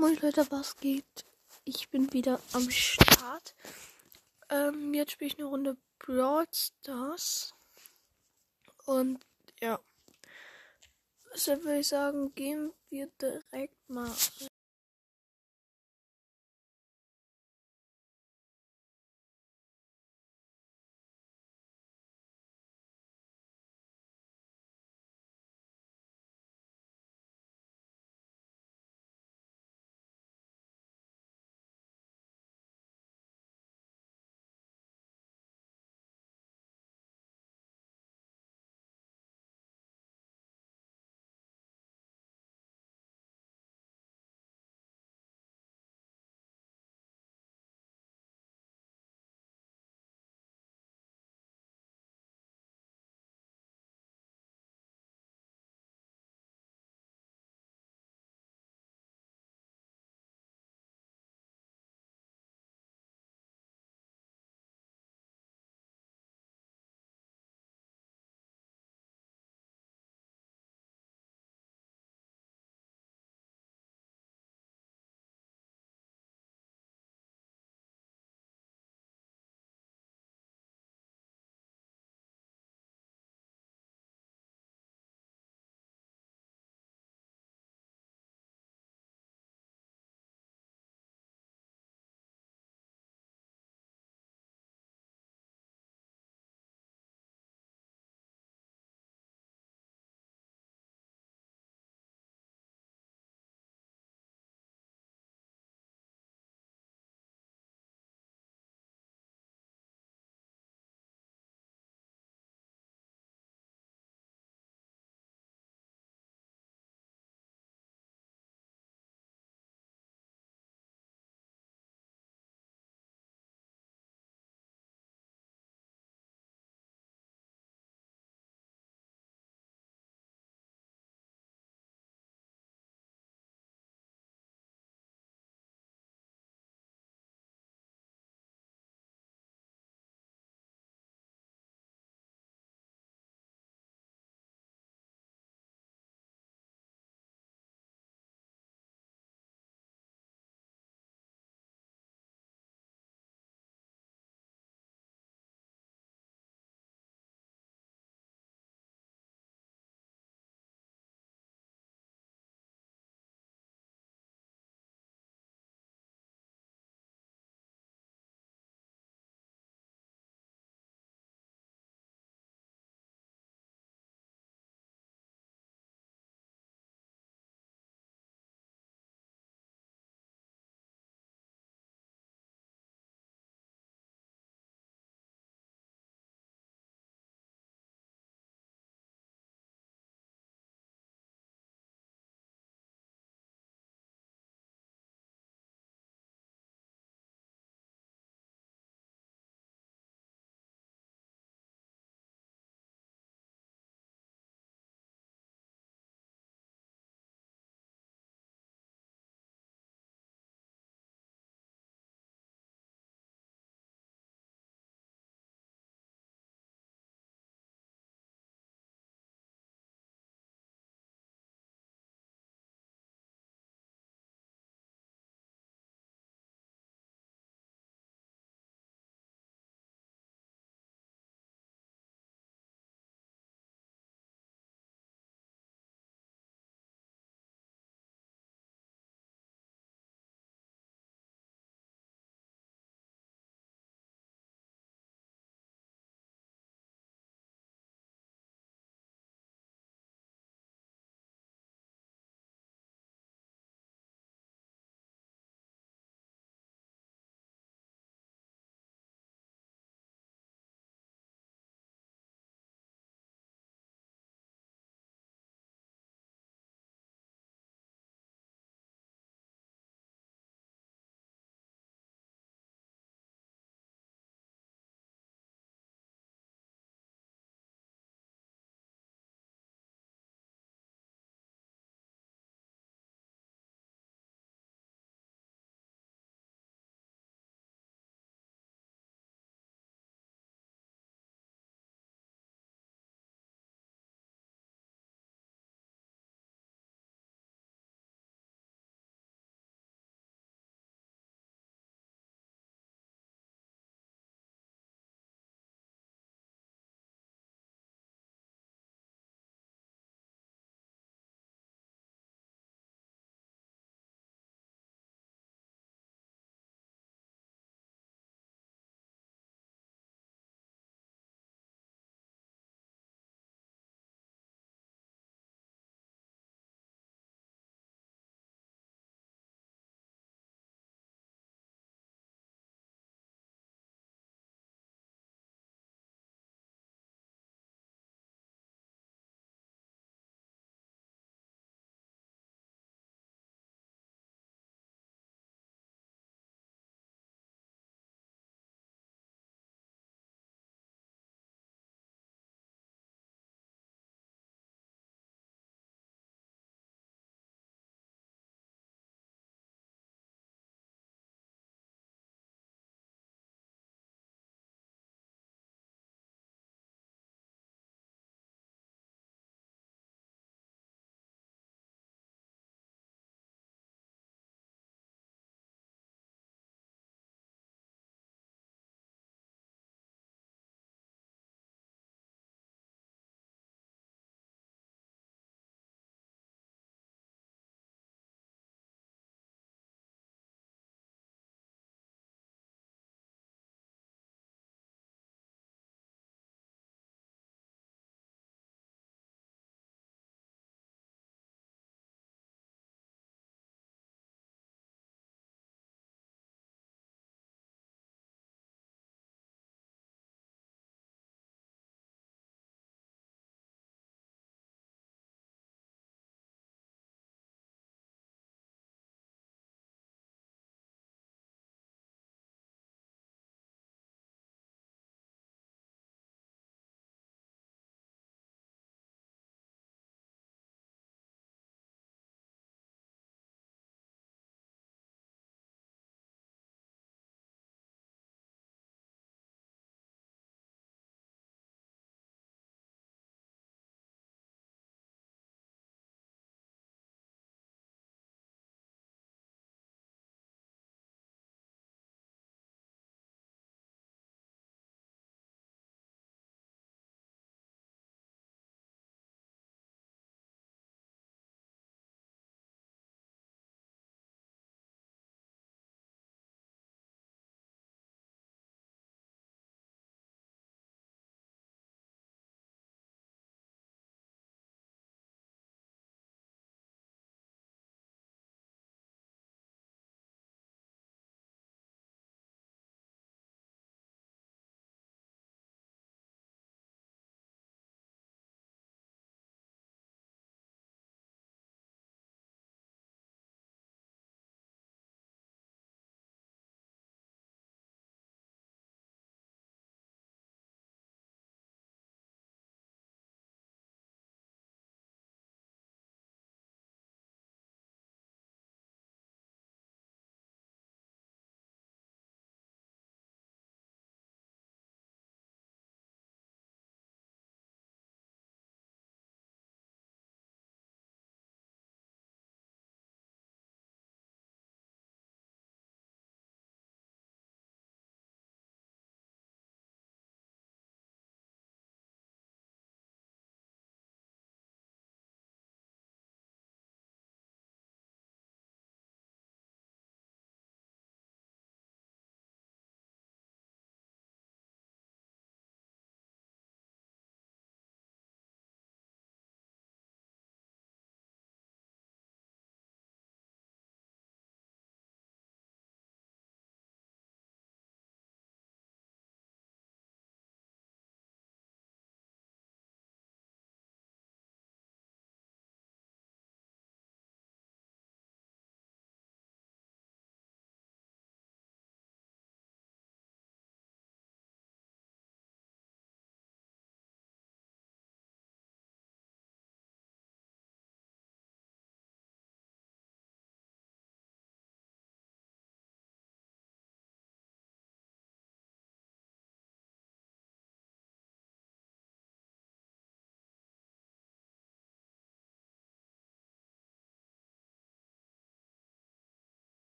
Moin Leute, was geht? Ich bin wieder am Start. Ähm, jetzt spiele ich eine Runde Brawl Stars. Und ja. Deshalb würde ich sagen, gehen wir direkt mal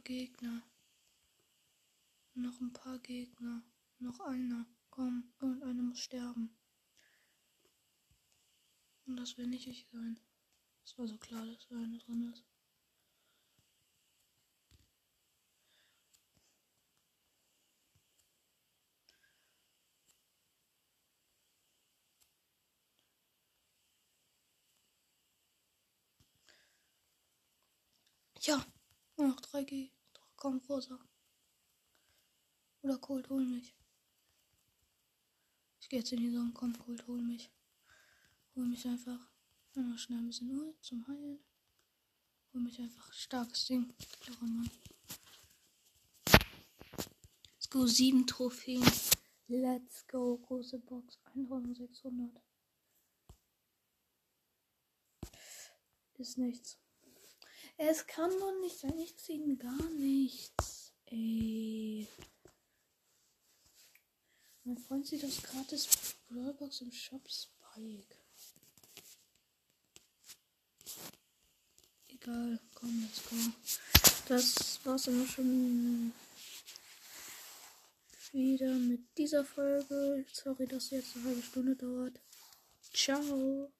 Gegner. Noch ein paar Gegner. Noch einer. Komm, irgendeiner muss sterben. Und das will nicht ich sein. Es war so klar, dass da einer drin ist. Ja, nur noch 3G. Komm, Rosa. Oder Cold, hol mich. Ich gehe jetzt in die Sonne. Komm, Cold, hol mich. Hol mich einfach. Noch schnell ein bisschen Uhr zum Heilen. Hol mich einfach. Starkes Ding. Cleverer Mann. Let's go. Sieben Trophäen. Let's go. Große Box. 1600. Ist nichts. Es kann doch nicht sein. Ich ziehe gar nichts. Ey. Mein Freund sieht das gratis Brawlbox im Shop Spike. Egal, komm, let's go. Das war's dann schon wieder mit dieser Folge. Sorry, dass jetzt eine halbe Stunde dauert. Ciao.